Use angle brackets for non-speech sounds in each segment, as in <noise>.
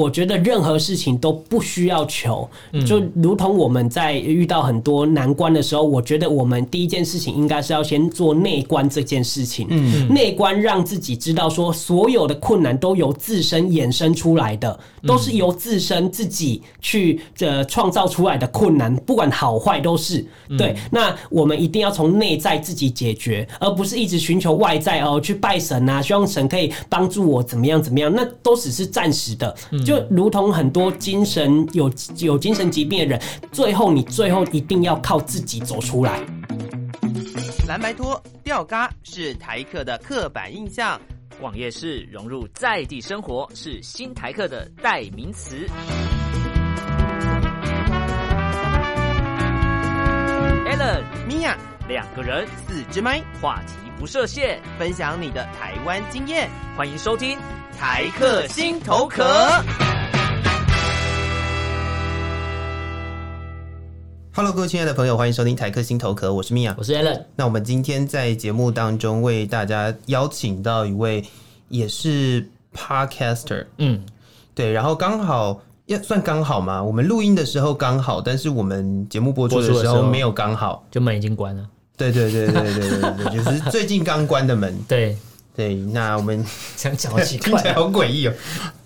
我觉得任何事情都不需要求，就如同我们在遇到很多难关的时候，我觉得我们第一件事情应该是要先做内观这件事情。嗯，内观让自己知道说，所有的困难都由自身衍生出来的，都是由自身自己去呃创造出来的困难，不管好坏都是。对，那我们一定要从内在自己解决，而不是一直寻求外在哦，去拜神啊，希望神可以帮助我怎么样怎么样，那都只是暂时的。就就如同很多精神有有精神疾病的人，最后你最后一定要靠自己走出来。蓝白拖、吊嘎是台客的刻板印象，逛夜市融入在地生活是新台客的代名词。Allen、Mia 两个人四支麦，话题不设限，分享你的台湾经验，欢迎收听台客心头壳。Hello，各位亲爱的朋友，欢迎收听台客心头壳，我是米娅，我是 Allen。那我们今天在节目当中为大家邀请到一位也是 Podcaster，嗯，对，然后刚好。要算刚好吗？我们录音的时候刚好，但是我们节目播出的时候没有刚好，就门已经关了。对对对对对对对，就是最近刚关的门。<laughs> 对对，那我们 <laughs> 这样讲好奇怪，<laughs> 听起来好诡异哦。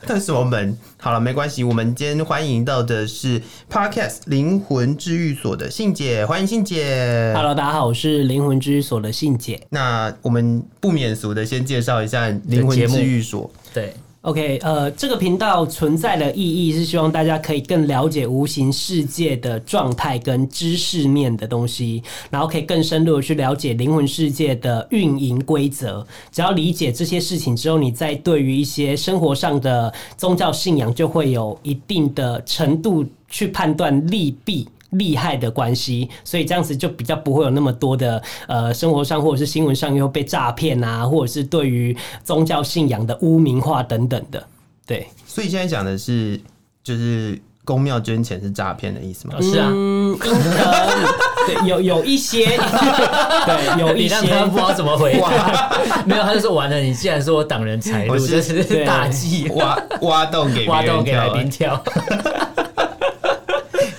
但是什么门？好了，没关系。我们今天欢迎到的是 Podcast 灵魂治愈所的信姐，欢迎信姐。Hello，大家好，我是灵魂治愈所的信姐。那我们不免俗的先介绍一下灵魂治愈所。对。OK，呃，这个频道存在的意义是希望大家可以更了解无形世界的状态跟知识面的东西，然后可以更深入的去了解灵魂世界的运营规则。只要理解这些事情之后，你在对于一些生活上的宗教信仰就会有一定的程度去判断利弊。利害的关系，所以这样子就比较不会有那么多的呃，生活上或者是新闻上又被诈骗啊，或者是对于宗教信仰的污名化等等的。对，所以现在讲的是，就是公庙捐钱是诈骗的意思吗？是啊，嗯，对，有有一些，<laughs> 对，有一些他不知道怎么回答，<laughs> 没有，他就说完了。你既然说我挡人财路，这是大忌，挖挖洞给挖洞给来宾跳。<laughs>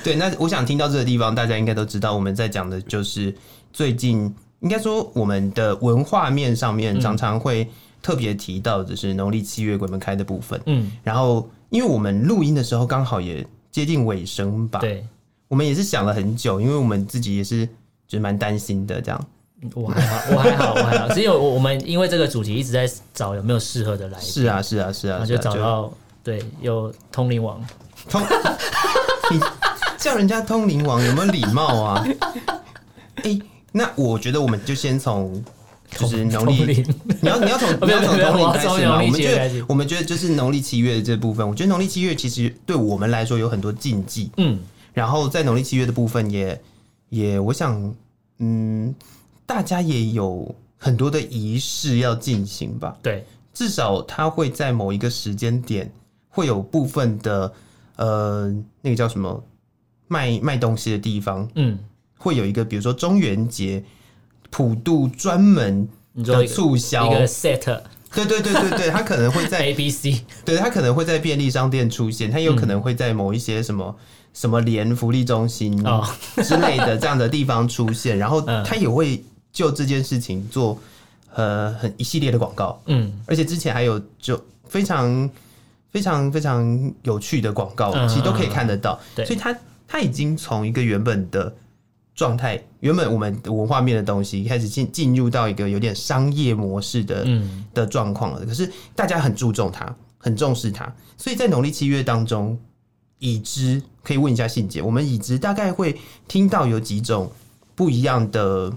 对，那我想听到这个地方，大家应该都知道，我们在讲的就是最近应该说我们的文化面上面常常会特别提到，就是农历七月鬼门开的部分。嗯，然后因为我们录音的时候刚好也接近尾声吧，对，我们也是想了很久，因为我们自己也是就是蛮担心的，这样。我还好，我还好，我还好，只有我们因为这个主题一直在找有没有适合的来宾。是啊，是啊，是啊，就找到对，有通灵王通。<laughs> 叫人家通灵王有没有礼貌啊？哎、欸，那我觉得我们就先从就是农历，你要你要从 <laughs> 你要从农历开始吗？我们觉得我们觉得就是农历七月的这部分，我觉得农历七月其实对我们来说有很多禁忌，嗯，然后在农历七月的部分也也我想，嗯，大家也有很多的仪式要进行吧？对，至少他会在某一个时间点会有部分的呃，那个叫什么？卖卖东西的地方，嗯，会有一个，比如说中元节普渡专门的促销。一个 set，对对对对对，它可能会在 <laughs> A B C，对，他可能会在便利商店出现，他有可能会在某一些什么什么联福利中心之类的这样的地方出现，然后他也会就这件事情做呃很一系列的广告，嗯，而且之前还有就非常非常非常有趣的广告，其实都可以看得到，所以它。它已经从一个原本的状态，原本我们文化面的东西，开始进进入到一个有点商业模式的、嗯、的状况了。可是大家很注重它，很重视它，所以在农历七月当中，已知可以问一下信姐，我们已知大概会听到有几种不一样的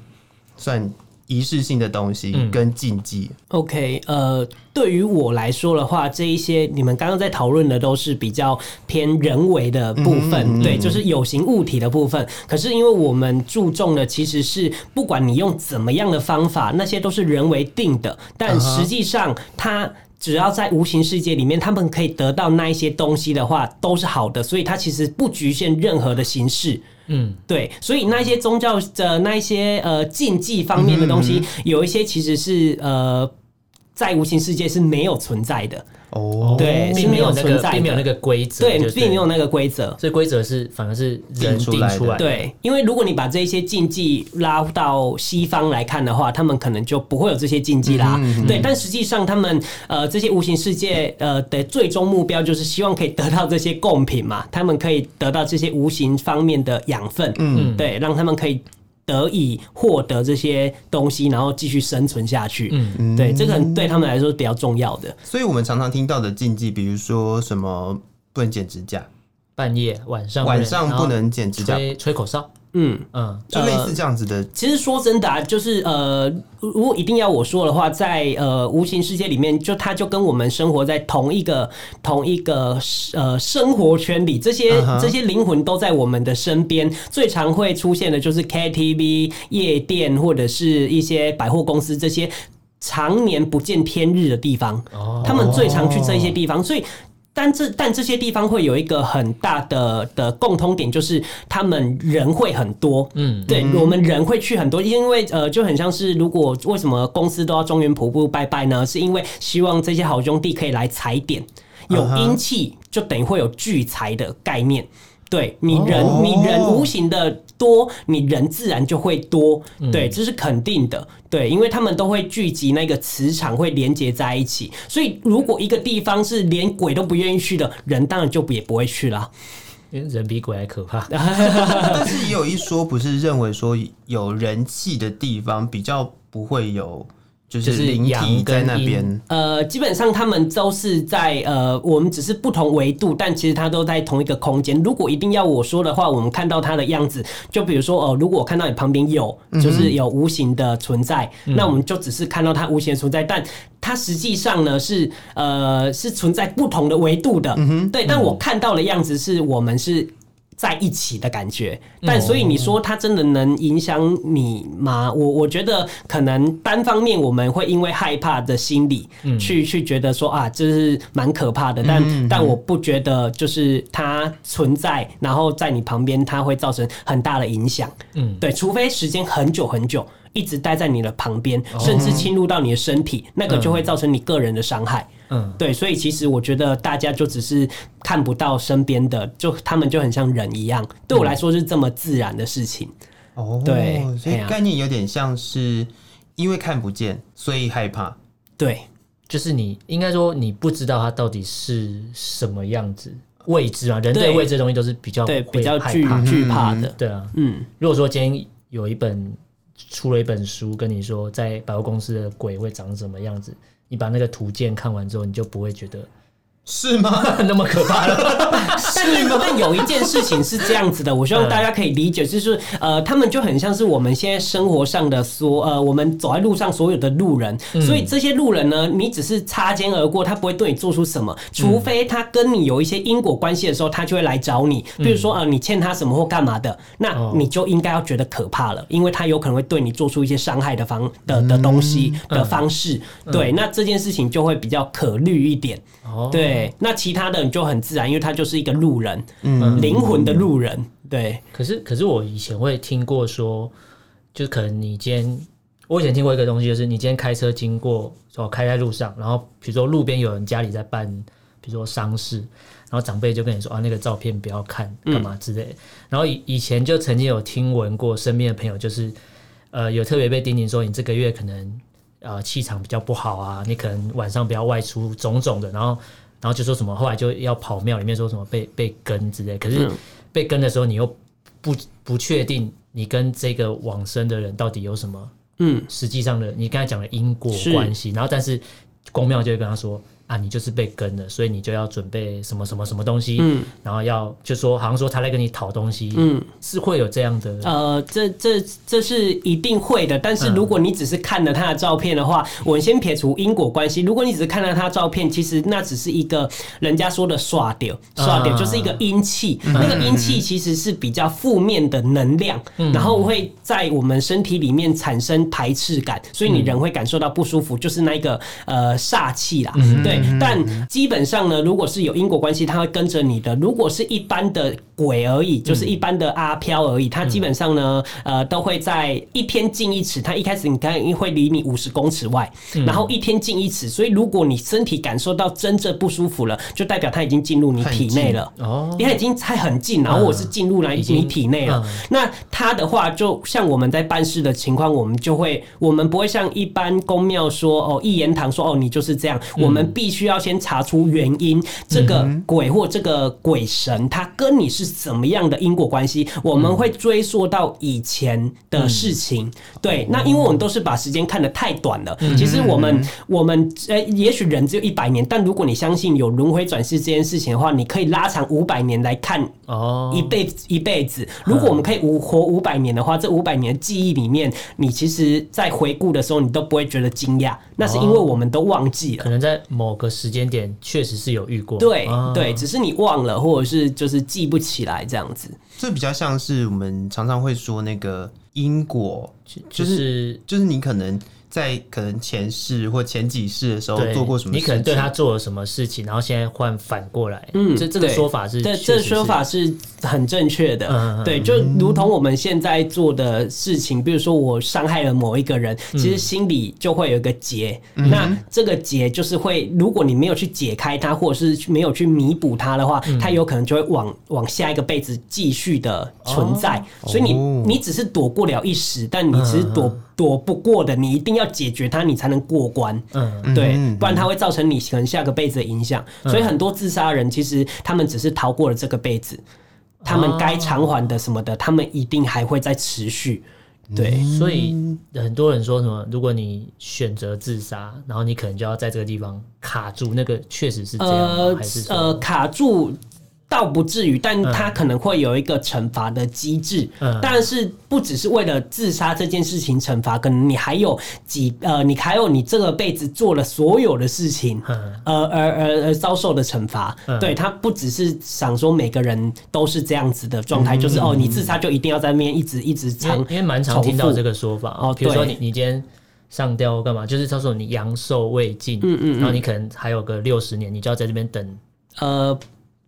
算。仪式性的东西跟禁忌。嗯、OK，呃，对于我来说的话，这一些你们刚刚在讨论的都是比较偏人为的部分，嗯嗯、对，就是有形物体的部分。可是因为我们注重的其实是，不管你用怎么样的方法，那些都是人为定的。但实际上，它只要在无形世界里面，他们可以得到那一些东西的话，都是好的。所以它其实不局限任何的形式。嗯，对，所以那一些宗教的那一些呃禁忌方面的东西，嗯嗯、有一些其实是呃在无形世界是没有存在的。哦，对，并没有那个，并没有那个规则，对，并没有那个规则，所以规则是反而是人定出来的。对，因为如果你把这些禁忌拉到西方来看的话，他们可能就不会有这些禁忌啦。嗯嗯嗯对，但实际上他们呃这些无形世界呃的最终目标就是希望可以得到这些贡品嘛，他们可以得到这些无形方面的养分，嗯，对，让他们可以。得以获得这些东西，然后继续生存下去。嗯，对，这个可能对他们来说是比较重要的。所以我们常常听到的禁忌，比如说什么不能剪指甲，半夜晚上晚上不能剪指甲，吹吹口哨。嗯嗯，就类似这样子的。呃、其实说真的啊，就是呃，如果一定要我说的话，在呃无形世界里面，就它就跟我们生活在同一个同一个呃生活圈里，这些、uh huh. 这些灵魂都在我们的身边。最常会出现的就是 KTV、夜店或者是一些百货公司这些常年不见天日的地方。哦，他们最常去这些地方，所以。但这但这些地方会有一个很大的的共通点，就是他们人会很多。嗯，对，我们人会去很多，因为呃，就很像是如果为什么公司都要中原瀑布拜拜呢？是因为希望这些好兄弟可以来踩点，有阴气就等于会有聚财的概念。对你人，你人无形的多，你人自然就会多。对，这是肯定的。对，因为他们都会聚集，那个磁场会连接在一起。所以，如果一个地方是连鬼都不愿意去的，人当然就也不会去了。因为人比鬼还可怕。<laughs> 但是也有一说，不是认为说有人气的地方比较不会有。就是灵体在那边，呃，基本上他们都是在呃，我们只是不同维度，但其实它都在同一个空间。如果一定要我说的话，我们看到它的样子，就比如说哦、呃，如果我看到你旁边有，就是有无形的存在，嗯、那我们就只是看到它无形的存在，但它实际上呢是呃是存在不同的维度的，嗯、对。但我看到的样子是我们是。在一起的感觉，但所以你说它真的能影响你吗？我我觉得可能单方面我们会因为害怕的心理去去觉得说啊，这是蛮可怕的。但但我不觉得就是它存在，然后在你旁边它会造成很大的影响。嗯，对，除非时间很久很久一直待在你的旁边，甚至侵入到你的身体，那个就会造成你个人的伤害。嗯，对，所以其实我觉得大家就只是看不到身边的，就他们就很像人一样。对我来说是这么自然的事情。哦，对，所以概念有点像是因为看不见，所以害怕。对，就是你应该说你不知道它到底是什么样子，未知啊，人对未知的东西都是比较对比较惧惧怕的。对啊，嗯，如果说今天有一本出了一本书，跟你说在百货公司的鬼会长什么样子。你把那个图鉴看完之后，你就不会觉得。是吗？<laughs> 那么可怕了？<laughs> 但但有一件事情是这样子的，我希望大家可以理解，就是呃，他们就很像是我们现在生活上的所呃，我们走在路上所有的路人，所以这些路人呢，你只是擦肩而过，他不会对你做出什么，除非他跟你有一些因果关系的时候，他就会来找你。比如说呃，你欠他什么或干嘛的，那你就应该要觉得可怕了，因为他有可能会对你做出一些伤害的方的的东西的方式。对，那这件事情就会比较可虑一点。对，那其他的你就很自然，因为他就是一个路人，嗯，灵魂的路人。对，可是可是我以前会听过说，就可能你今天，我以前听过一个东西，就是你今天开车经过，哦，开在路上，然后比如说路边有人家里在办，比如说丧事，然后长辈就跟你说啊，那个照片不要看，干嘛之类的。嗯、然后以以前就曾经有听闻过身边的朋友，就是呃，有特别被叮咛说，你这个月可能。呃，气场比较不好啊，你可能晚上不要外出，种种的，然后，然后就说什么，后来就要跑庙里面说什么被被跟之类，可是被跟的时候，你又不不确定你跟这个往生的人到底有什么，嗯，实际上的你刚才讲的因果关系，然后但是公庙就会跟他说。啊，你就是被跟了，所以你就要准备什么什么什么东西，嗯，然后要就说好像说他来跟你讨东西，嗯，是会有这样的，呃，这这这是一定会的。但是如果你只是看了他的照片的话，嗯、我们先撇除因果关系。如果你只是看了他的照片，其实那只是一个人家说的刷掉，刷掉就是一个阴气，嗯、那个阴气其实是比较负面的能量，嗯、然后会在我们身体里面产生排斥感，所以你人会感受到不舒服，就是那一个呃煞气啦，嗯、对。对，但基本上呢，如果是有因果关系，它会跟着你的。如果是一般的鬼而已，就是一般的阿飘而已，它基本上呢，呃，都会在一天进一尺。它一开始你看会离你五十公尺外，然后一天进一尺。所以如果你身体感受到真正不舒服了，就代表它已经进入你体内了。哦，它已经在很近，然后我是进入来你体内了。那它的话，就像我们在办事的情况，我们就会，我们不会像一般公庙说哦，一言堂说哦，你就是这样。我们必须要先查出原因，这个鬼或这个鬼神，他跟你是怎么样的因果关系？我们会追溯到以前的事情。对，那因为我们都是把时间看得太短了。其实我们我们呃，也许人只有一百年，但如果你相信有轮回转世这件事情的话，你可以拉长五百年来看哦，一辈子一辈子。如果我们可以五活五百年的话，这五百年的记忆里面，你其实在回顾的时候，你都不会觉得惊讶。那是因为我们都忘记了，可能在某个时间点确实是有遇过。对对，只是你忘了，或者是就是记不起来这样子。这比较像是我们常常会说那个因果，就是就是你可能。在可能前世或前几世的时候做过什么事情？你可能对他做了什么事情，然后现在换反过来，嗯，这这个说法是，对，这个说法是。很正确的，嗯，对，就如同我们现在做的事情，比如说我伤害了某一个人，其实心里就会有一个结，那这个结就是会，如果你没有去解开它，或者是没有去弥补它的话，它有可能就会往往下一个辈子继续的存在，所以你你只是躲过了一时，但你只是躲。躲不过的，你一定要解决它，你才能过关。嗯，对，不然它会造成你可能下个辈子的影响。所以很多自杀人其实他们只是逃过了这个辈子，他们该偿还的什么的，他们一定还会再持续。对，所以很多人说什么，如果你选择自杀，然后你可能就要在这个地方卡住，那个确实是这样，呃，还是呃卡住？倒不至于，但他可能会有一个惩罚的机制，嗯、但是不只是为了自杀这件事情惩罚，可能你还有几呃，你还有你这个辈子做了所有的事情，呃、嗯，而而而遭受的惩罚。嗯、对，他不只是想说每个人都是这样子的状态，嗯、就是哦，你自杀就一定要在那边一直一直长，因为蛮常听到这个说法哦。比如说你你今天上吊干嘛？就是他说你阳寿未尽，嗯嗯，然后你可能还有个六十年，你就要在这边等，呃。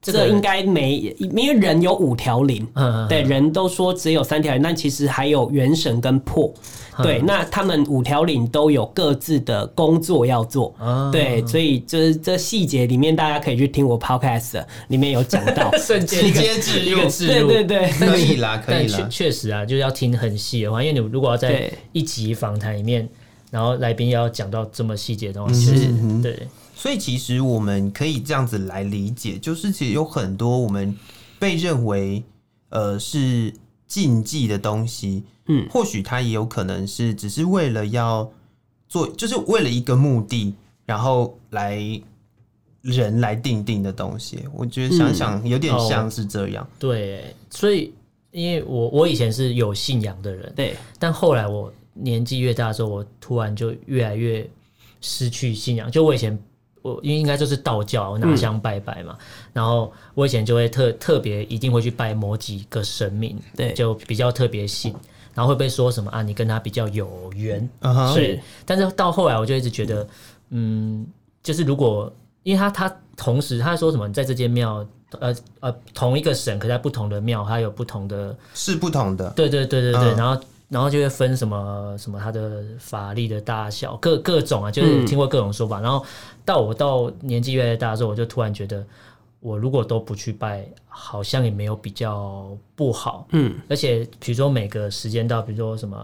这个应该没，因为人有五条灵，嗯、对，人都说只有三条灵，但其实还有元神跟魄，嗯、对，那他们五条灵都有各自的工作要做，嗯、对，所以就是这细节里面大家可以去听我 podcast 里面有讲到，<laughs> 瞬间一个一个置入，对对对，可以啦，可以啦，确确实啊，就是要听很细的话，因为你如果要在一集访谈里面，然后来宾要讲到这么细节的东西，嗯、对。所以其实我们可以这样子来理解，就是其实有很多我们被认为呃是禁忌的东西，嗯，或许它也有可能是只是为了要做，就是为了一个目的，然后来人来定定的东西。我觉得想想有点像是这样。嗯哦、对，所以因为我我以前是有信仰的人，对，但后来我年纪越大的时候，我突然就越来越失去信仰。就我以前。我因为应该就是道教，我拿香拜拜嘛。嗯、然后我以前就会特特别一定会去拜某几个神明，对，就比较特别信。然后会被说什么啊？你跟他比较有缘，是。但是到后来，我就一直觉得，嗯，就是如果因为他他同时他说什么，你在这间庙，呃呃，同一个神，可在不同的庙，它有不同的，是不同的。对对对对对，嗯、然后。然后就会分什么什么他的法力的大小，各各种啊，就是听过各种说法。嗯、然后到我到年纪越来越大的时候，我就突然觉得，我如果都不去拜，好像也没有比较不好。嗯，而且比如说每个时间到，比如说什么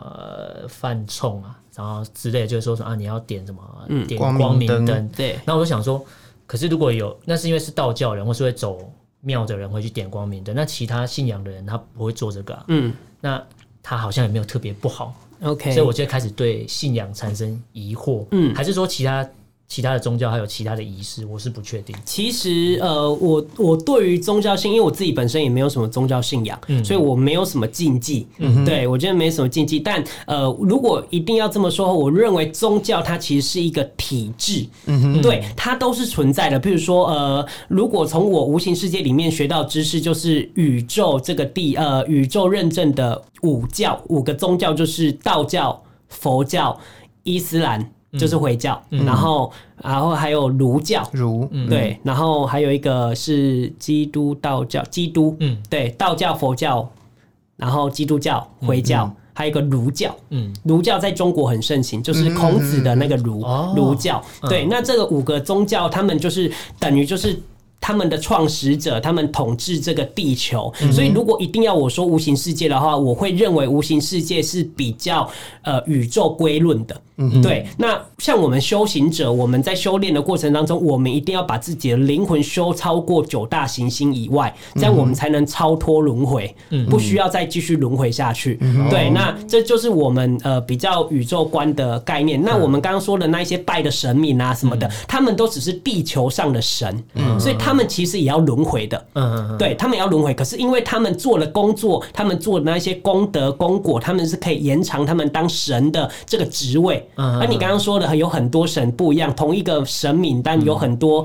犯冲啊，然后之类，就是说什么啊，你要点什么点光明灯。对。那我就想说，可是如果有，那是因为是道教人或是会走庙的人会去点光明灯，那其他信仰的人他不会做这个啊。嗯，那。他好像也没有特别不好，OK，所以我就开始对信仰产生疑惑，嗯，还是说其他？其他的宗教还有其他的仪式，我是不确定。其实，呃，我我对于宗教性，因为我自己本身也没有什么宗教信仰，嗯、所以我没有什么禁忌。嗯、哼对我觉得没什么禁忌。但呃，如果一定要这么说，我认为宗教它其实是一个体制，嗯哼，对，它都是存在的。譬如说，呃，如果从我无形世界里面学到知识，就是宇宙这个地，呃，宇宙认证的五教，五个宗教就是道教、佛教、伊斯兰。就是回教，然后然后还有儒教，儒对，然后还有一个是基督道教，基督，嗯，对，道教、佛教，然后基督教、回教，还有一个儒教，嗯，儒教在中国很盛行，就是孔子的那个儒儒教，对，那这个五个宗教，他们就是等于就是。他们的创始者，他们统治这个地球，所以如果一定要我说无形世界的话，我会认为无形世界是比较呃宇宙归论的。嗯，对。那像我们修行者，我们在修炼的过程当中，我们一定要把自己的灵魂修超过九大行星以外，这样我们才能超脱轮回，不需要再继续轮回下去。对，那这就是我们呃比较宇宙观的概念。那我们刚刚说的那一些拜的神明啊什么的，他们都只是地球上的神，嗯所以他们其实也要轮回的。嗯，对，他们也要轮回，可是因为他们做了工作，他们做的那些功德功果，他们是可以延长他们当神的这个职位。而、啊、你刚刚说的有很多神不一样，同一个神明，但有很多、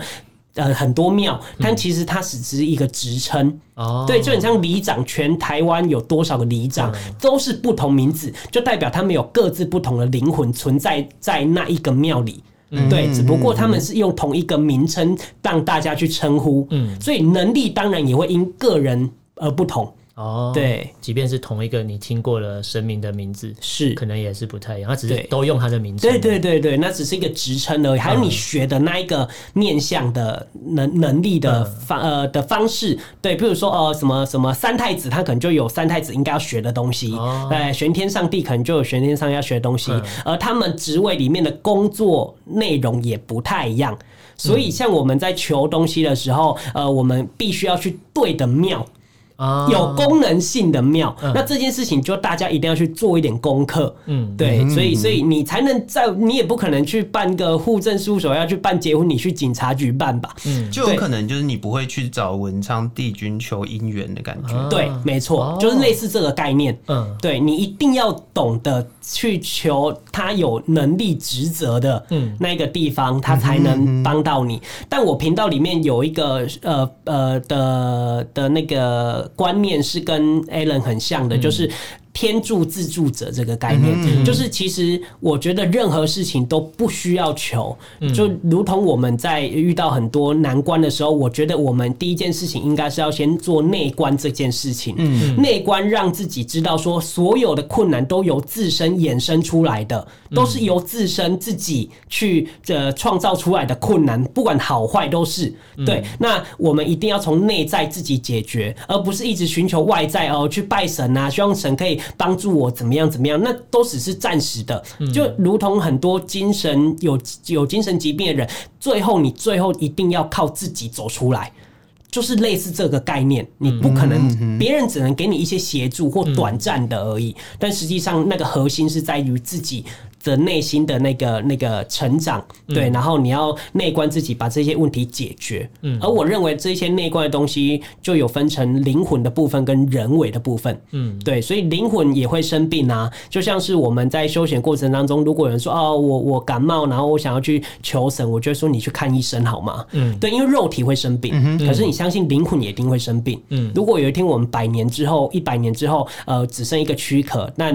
嗯、呃很多庙，但其实它只是一个职称。哦，对，就很像里长，全台湾有多少个里长，嗯、都是不同名字，就代表他们有各自不同的灵魂存在在那一个庙里。嗯，对，只不过他们是用同一个名称让大家去称呼。嗯，所以能力当然也会因个人而不同。哦，对，即便是同一个你听过了神明的名字，是。可能也是不太一样，他只是都用他的名字。对对对对，那只是一个职称而已。还有你学的那一个面向的能能力的方呃的方式，对，比如说呃什么什么三太子，他可能就有三太子应该要学的东西，哦。对，玄天上帝可能就有玄天上要学的东西，而他们职位里面的工作内容也不太一样，所以像我们在求东西的时候，呃，我们必须要去对的庙。有功能性的庙，嗯、那这件事情就大家一定要去做一点功课。嗯，对，所以所以你才能在，你也不可能去办个户政事务所要去办结婚，你去警察局办吧？嗯，就有可能就是你不会去找文昌帝君求姻缘的感觉。啊、对，没错，就是类似这个概念。嗯，对，你一定要懂得去求他有能力职责的嗯那个地方，他才能帮到你。但我频道里面有一个呃呃的的那个。观念是跟 Alan 很像的，就是。天助自助者这个概念，嗯嗯、就是其实我觉得任何事情都不需要求，嗯、就如同我们在遇到很多难关的时候，我觉得我们第一件事情应该是要先做内观这件事情。嗯，内观让自己知道说，所有的困难都由自身衍生出来的，都是由自身自己去呃创造出来的困难，不管好坏都是对。那我们一定要从内在自己解决，而不是一直寻求外在哦，去拜神啊，希望神可以。帮助我怎么样？怎么样？那都只是暂时的，就如同很多精神有有精神疾病的人，最后你最后一定要靠自己走出来，就是类似这个概念。你不可能，别人只能给你一些协助或短暂的而已，但实际上那个核心是在于自己。的内心的那个那个成长，对，然后你要内观自己，把这些问题解决。嗯，而我认为这些内观的东西就有分成灵魂的部分跟人为的部分。嗯，对，所以灵魂也会生病啊，就像是我们在休闲过程当中，如果有人说哦，我我感冒，然后我想要去求神，我就说你去看医生好吗？嗯，对，因为肉体会生病，可是你相信灵魂也一定会生病。嗯，如果有一天我们百年之后、一百年之后，呃，只剩一个躯壳，那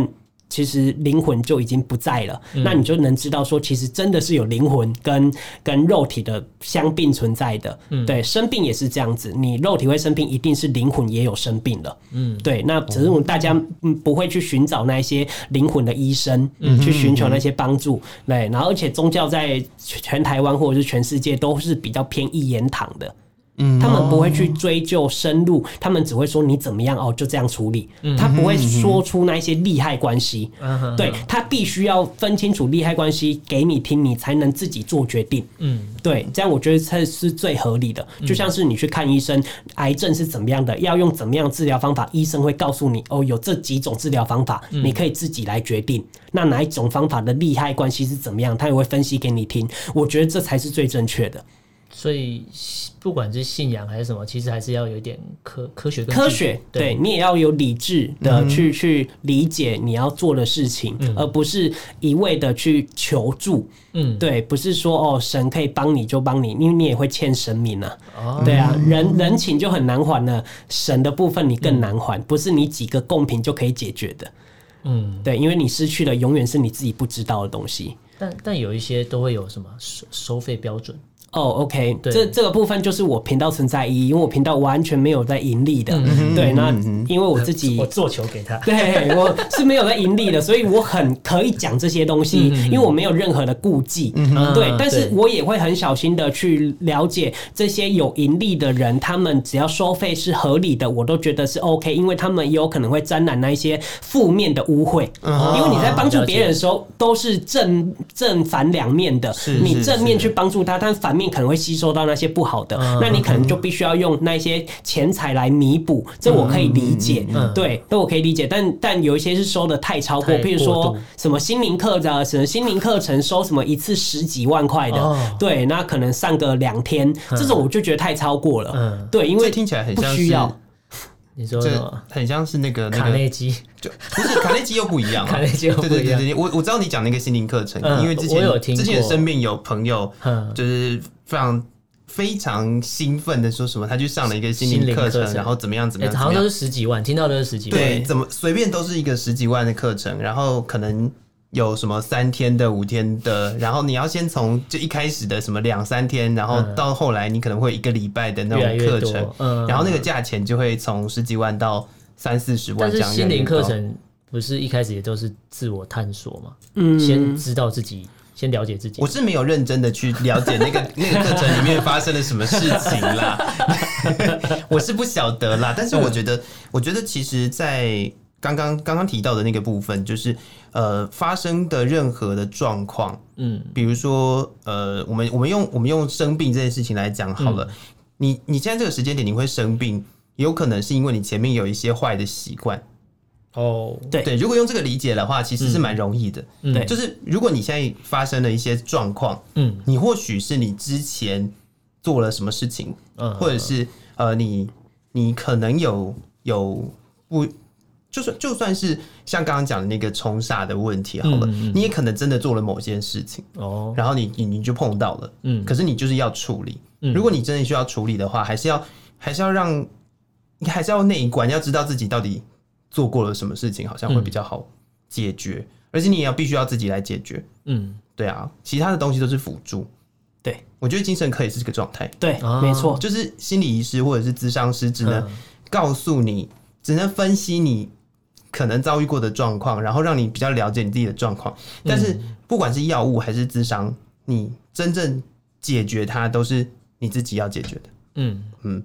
其实灵魂就已经不在了，嗯、那你就能知道说，其实真的是有灵魂跟跟肉体的相并存在的。嗯，对，生病也是这样子，你肉体会生病，一定是灵魂也有生病了。嗯，对，那只是大家不会去寻找那些灵魂的医生，嗯，去寻求那些帮助。对，然后而且宗教在全台湾或者是全世界都是比较偏一言堂的。嗯，他们不会去追究深入，他们只会说你怎么样哦，就这样处理。他不会说出那些利害关系，对，他必须要分清楚利害关系给你听，你才能自己做决定。嗯，对，这样我觉得才是最合理的。就像是你去看医生，癌症是怎么样的，要用怎么样治疗方法，医生会告诉你哦，有这几种治疗方法，你可以自己来决定。那哪一种方法的利害关系是怎么样，他也会分析给你听。我觉得这才是最正确的。所以，不管是信仰还是什么，其实还是要有一点科科学。科学，对，对你也要有理智的去、嗯、去理解你要做的事情，嗯、而不是一味的去求助。嗯，对，不是说哦，神可以帮你就帮你，因为你也会欠神明啊。哦、对啊，人人情就很难还了，神的部分你更难还，嗯、不是你几个贡品就可以解决的。嗯，对，因为你失去的永远是你自己不知道的东西。但但有一些都会有什么收收费标准。哦、oh，OK，对。这这个部分就是我频道存在意义，因为我频道完全没有在盈利的。嗯、对，那因为我自己我做球给他，<laughs> 对，我是没有在盈利的，所以我很可以讲这些东西，嗯、因为我没有任何的顾忌。嗯、对，但是我也会很小心的去了解这些有盈利的人，他们只要收费是合理的，我都觉得是 OK，因为他们也有可能会沾染那一些负面的污秽。嗯、因为你在帮助别人的时候，都是正正反两面的，是是是你正面去帮助他，但反面。可能会吸收到那些不好的，嗯、那你可能就必须要用那些钱财来弥补，这我可以理解，嗯、对，这我可以理解。但但有一些是收的太超过，过譬如说什么心灵课的，什么心灵课程收什么一次十几万块的，哦、对，那可能上个两天，嗯、这种我就觉得太超过了。嗯，对，因为听起来很不需要。你说很像是那个卡内基，<laughs> 就不是卡内基又不一样，<laughs> 卡内基又不一样。对对对对，我我知道你讲那个心灵课程，因为之前有听之前身边有朋友，就是非常非常兴奋的说什么，他去上了一个心灵课程，然后怎么样怎么样，好像都是十几万，听到都是十几万，对，怎么随便都是一个十几万的课程，然后可能。有什么三天的、五天的，然后你要先从就一开始的什么两三天，然后到后来你可能会一个礼拜的那种课程，嗯、然后那个价钱就会从十几万到三四十万这样。但是心灵课程不是一开始也都是自我探索嘛？嗯，先知道自己，先了解自己。我是没有认真的去了解那个 <laughs> 那个课程里面发生了什么事情啦，<laughs> 我是不晓得啦。但是我觉得，我觉得其实，在刚刚刚刚提到的那个部分，就是呃发生的任何的状况，嗯，比如说呃，我们我们用我们用生病这件事情来讲好了，嗯、你你现在这个时间点你会生病，有可能是因为你前面有一些坏的习惯。哦，对。对，如果用这个理解的话，其实是蛮容易的。嗯，对，就是如果你现在发生了一些状况，嗯，你或许是你之前做了什么事情，嗯，或者是呃，你你可能有有不。就算就算是像刚刚讲的那个冲煞的问题好了，嗯嗯、你也可能真的做了某件事情哦，然后你你你就碰到了，嗯，可是你就是要处理。嗯、如果你真的需要处理的话，还是要还是要让你还是要那一关，要知道自己到底做过了什么事情，好像会比较好解决。嗯、而且你也要必须要自己来解决。嗯，对啊，其他的东西都是辅助。对，我觉得精神科也是这个状态。对，没错，就是心理医师或者是咨商师只能告诉你，只能分析你。可能遭遇过的状况，然后让你比较了解你自己的状况。但是不管是药物还是智商，你真正解决它都是你自己要解决的。嗯嗯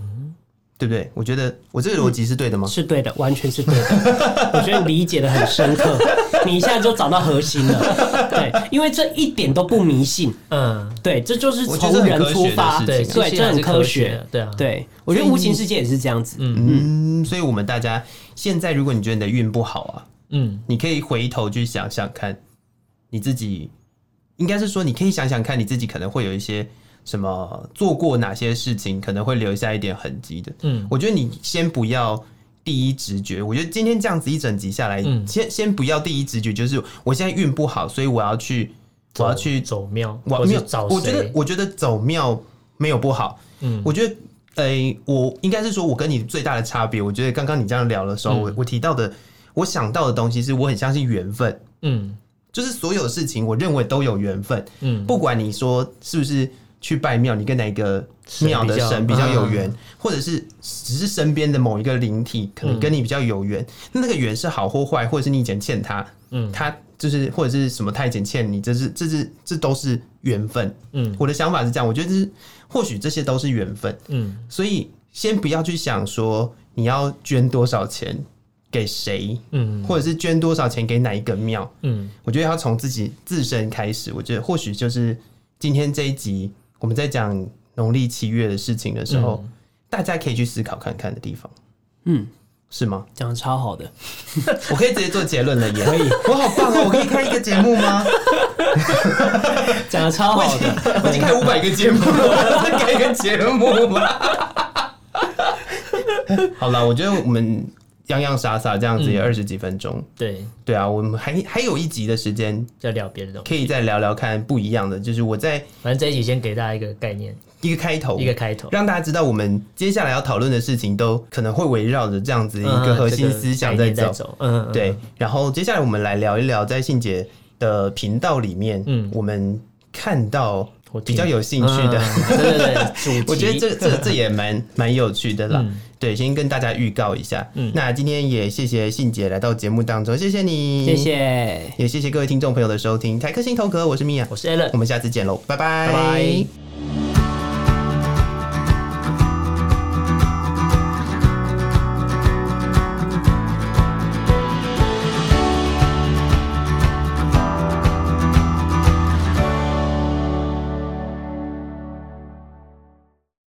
嗯，对不对？我觉得我这个逻辑是对的吗？是对的，完全是对的。<laughs> 我觉得理解的很深刻，你一下就找到核心了。<laughs> 对，因为这一点都不迷信。嗯，对，这就是从人出发。对对，这很科学。对啊，对，我觉得无形世界也是这样子。嗯嗯，所以我们大家。现在，如果你觉得你的运不好啊，嗯，你可以回头去想想看，你自己应该是说，你可以想想看你自己可能会有一些什么做过哪些事情，可能会留下一点痕迹的。嗯，我觉得你先不要第一直觉，我觉得今天这样子一整集下来，嗯，先先不要第一直觉，就是我现在运不好，所以我要去，我要去走庙，我没有找。我觉得，我觉得走庙没有不好。嗯，我觉得。诶、欸，我应该是说，我跟你最大的差别，我觉得刚刚你这样聊的时候，嗯、我我提到的，我想到的东西是我很相信缘分，嗯，就是所有事情，我认为都有缘分，嗯，不管你说是不是去拜庙，你跟哪个庙的神比较有缘，嗯、或者是只是身边的某一个灵体可能跟你比较有缘，嗯、那个缘是好或坏，或者是你以前欠他，嗯，他就是或者是什么他以前欠你，这是这是这都是缘分，嗯，我的想法是这样，我觉得是。或许这些都是缘分，嗯，所以先不要去想说你要捐多少钱给谁，嗯，或者是捐多少钱给哪一个庙，嗯，我觉得要从自己自身开始。我觉得或许就是今天这一集我们在讲农历七月的事情的时候，嗯，大家可以去思考看看的地方，嗯。是吗？讲的超好的，<laughs> 我可以直接做结论了耶！<laughs> 可以，我好棒哦！我可以开一个节目吗？<laughs> 讲的超好的，我已经开五百个节目了，我再开一个节目吗？好了，我觉得我们。洋洋洒洒这样子也二十几分钟，对。对啊，我们还还有一集的时间再聊别的东西，可以再聊聊看不一样的。就是我在反正这一集先给大家一个概念，一个开头，一个开头，让大家知道我们接下来要讨论的事情都可能会围绕着这样子一个核心思想在走。嗯，对。然后接下来我们来聊一聊，在信姐的频道里面，嗯，我们看到比较有兴趣的，嗯、对对对，<laughs> 我觉得这这这也蛮 <laughs> 蛮有趣的啦。嗯、对，先跟大家预告一下。嗯，那今天也谢谢信姐来到节目当中，谢谢你，谢谢，也谢谢各位听众朋友的收听。台客心头壳，我是米娅，我是 Allen，我们下次见喽，拜拜。拜拜。